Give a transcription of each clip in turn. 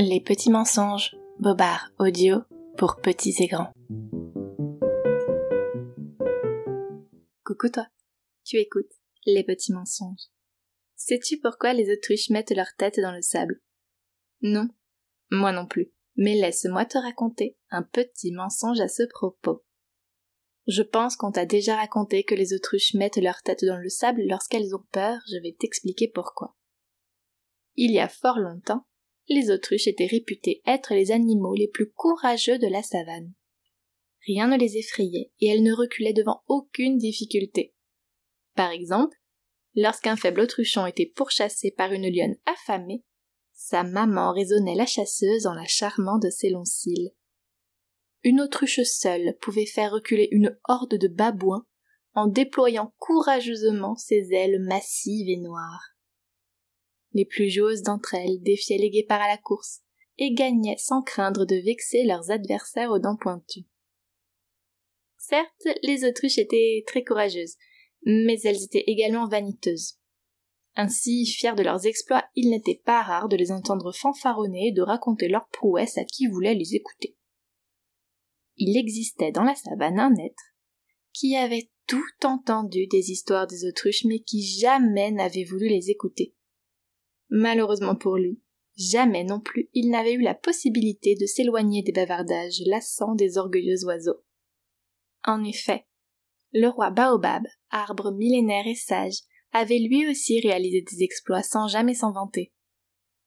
Les petits mensonges, Bobard audio pour petits et grands. Coucou toi, tu écoutes Les petits mensonges. Sais-tu pourquoi les autruches mettent leur tête dans le sable? Non, moi non plus, mais laisse-moi te raconter un petit mensonge à ce propos. Je pense qu'on t'a déjà raconté que les autruches mettent leur tête dans le sable lorsqu'elles ont peur, je vais t'expliquer pourquoi. Il y a fort longtemps, les autruches étaient réputées être les animaux les plus courageux de la savane. Rien ne les effrayait et elles ne reculaient devant aucune difficulté. Par exemple, lorsqu'un faible autruchon était pourchassé par une lionne affamée, sa maman raisonnait la chasseuse en la charmant de ses longs cils. Une autruche seule pouvait faire reculer une horde de babouins en déployant courageusement ses ailes massives et noires. Les plus joueuses d'entre elles défiaient les guépards à la course et gagnaient sans craindre de vexer leurs adversaires aux dents pointues. Certes, les autruches étaient très courageuses, mais elles étaient également vaniteuses. Ainsi, fiers de leurs exploits, il n'était pas rare de les entendre fanfaronner et de raconter leurs prouesses à qui voulait les écouter. Il existait dans la savane un être qui avait tout entendu des histoires des autruches mais qui jamais n'avait voulu les écouter. Malheureusement pour lui, jamais non plus il n'avait eu la possibilité de s'éloigner des bavardages lassants des orgueilleux oiseaux. En effet, le roi Baobab, arbre millénaire et sage, avait lui aussi réalisé des exploits sans jamais s'en vanter.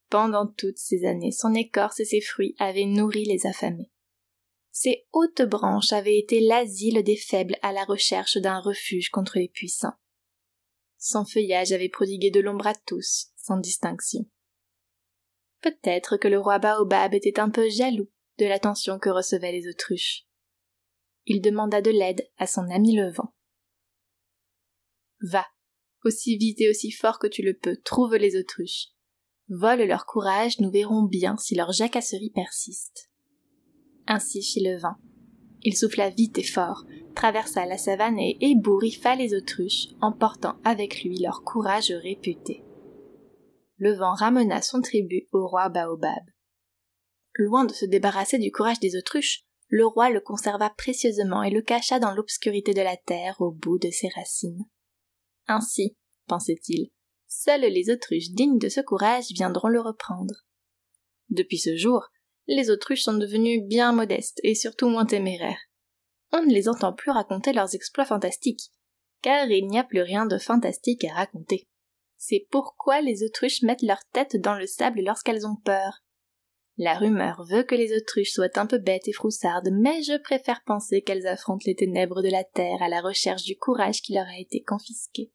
Pendant toutes ces années, son écorce et ses fruits avaient nourri les affamés. Ses hautes branches avaient été l'asile des faibles à la recherche d'un refuge contre les puissants. Son feuillage avait prodigué de l'ombre à tous, sans distinction. Peut-être que le roi Baobab était un peu jaloux de l'attention que recevaient les autruches. Il demanda de l'aide à son ami le vent. Va, aussi vite et aussi fort que tu le peux, trouve les autruches. Vole leur courage, nous verrons bien si leur jacasserie persiste. Ainsi fit le vent. Il souffla vite et fort, traversa la savane et ébouriffa les autruches, emportant avec lui leur courage réputé. Le vent ramena son tribut au roi Baobab. Loin de se débarrasser du courage des autruches, le roi le conserva précieusement et le cacha dans l'obscurité de la terre au bout de ses racines. Ainsi, pensait-il, seules les autruches dignes de ce courage viendront le reprendre. Depuis ce jour, les autruches sont devenues bien modestes et surtout moins téméraires on ne les entend plus raconter leurs exploits fantastiques, car il n'y a plus rien de fantastique à raconter. C'est pourquoi les autruches mettent leur tête dans le sable lorsqu'elles ont peur. La rumeur veut que les autruches soient un peu bêtes et froussardes, mais je préfère penser qu'elles affrontent les ténèbres de la terre à la recherche du courage qui leur a été confisqué.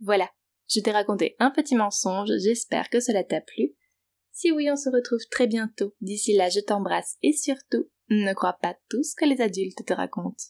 Voilà, je t'ai raconté un petit mensonge, j'espère que cela t'a plu. Si oui, on se retrouve très bientôt. D'ici là, je t'embrasse et surtout, ne crois pas tout ce que les adultes te racontent.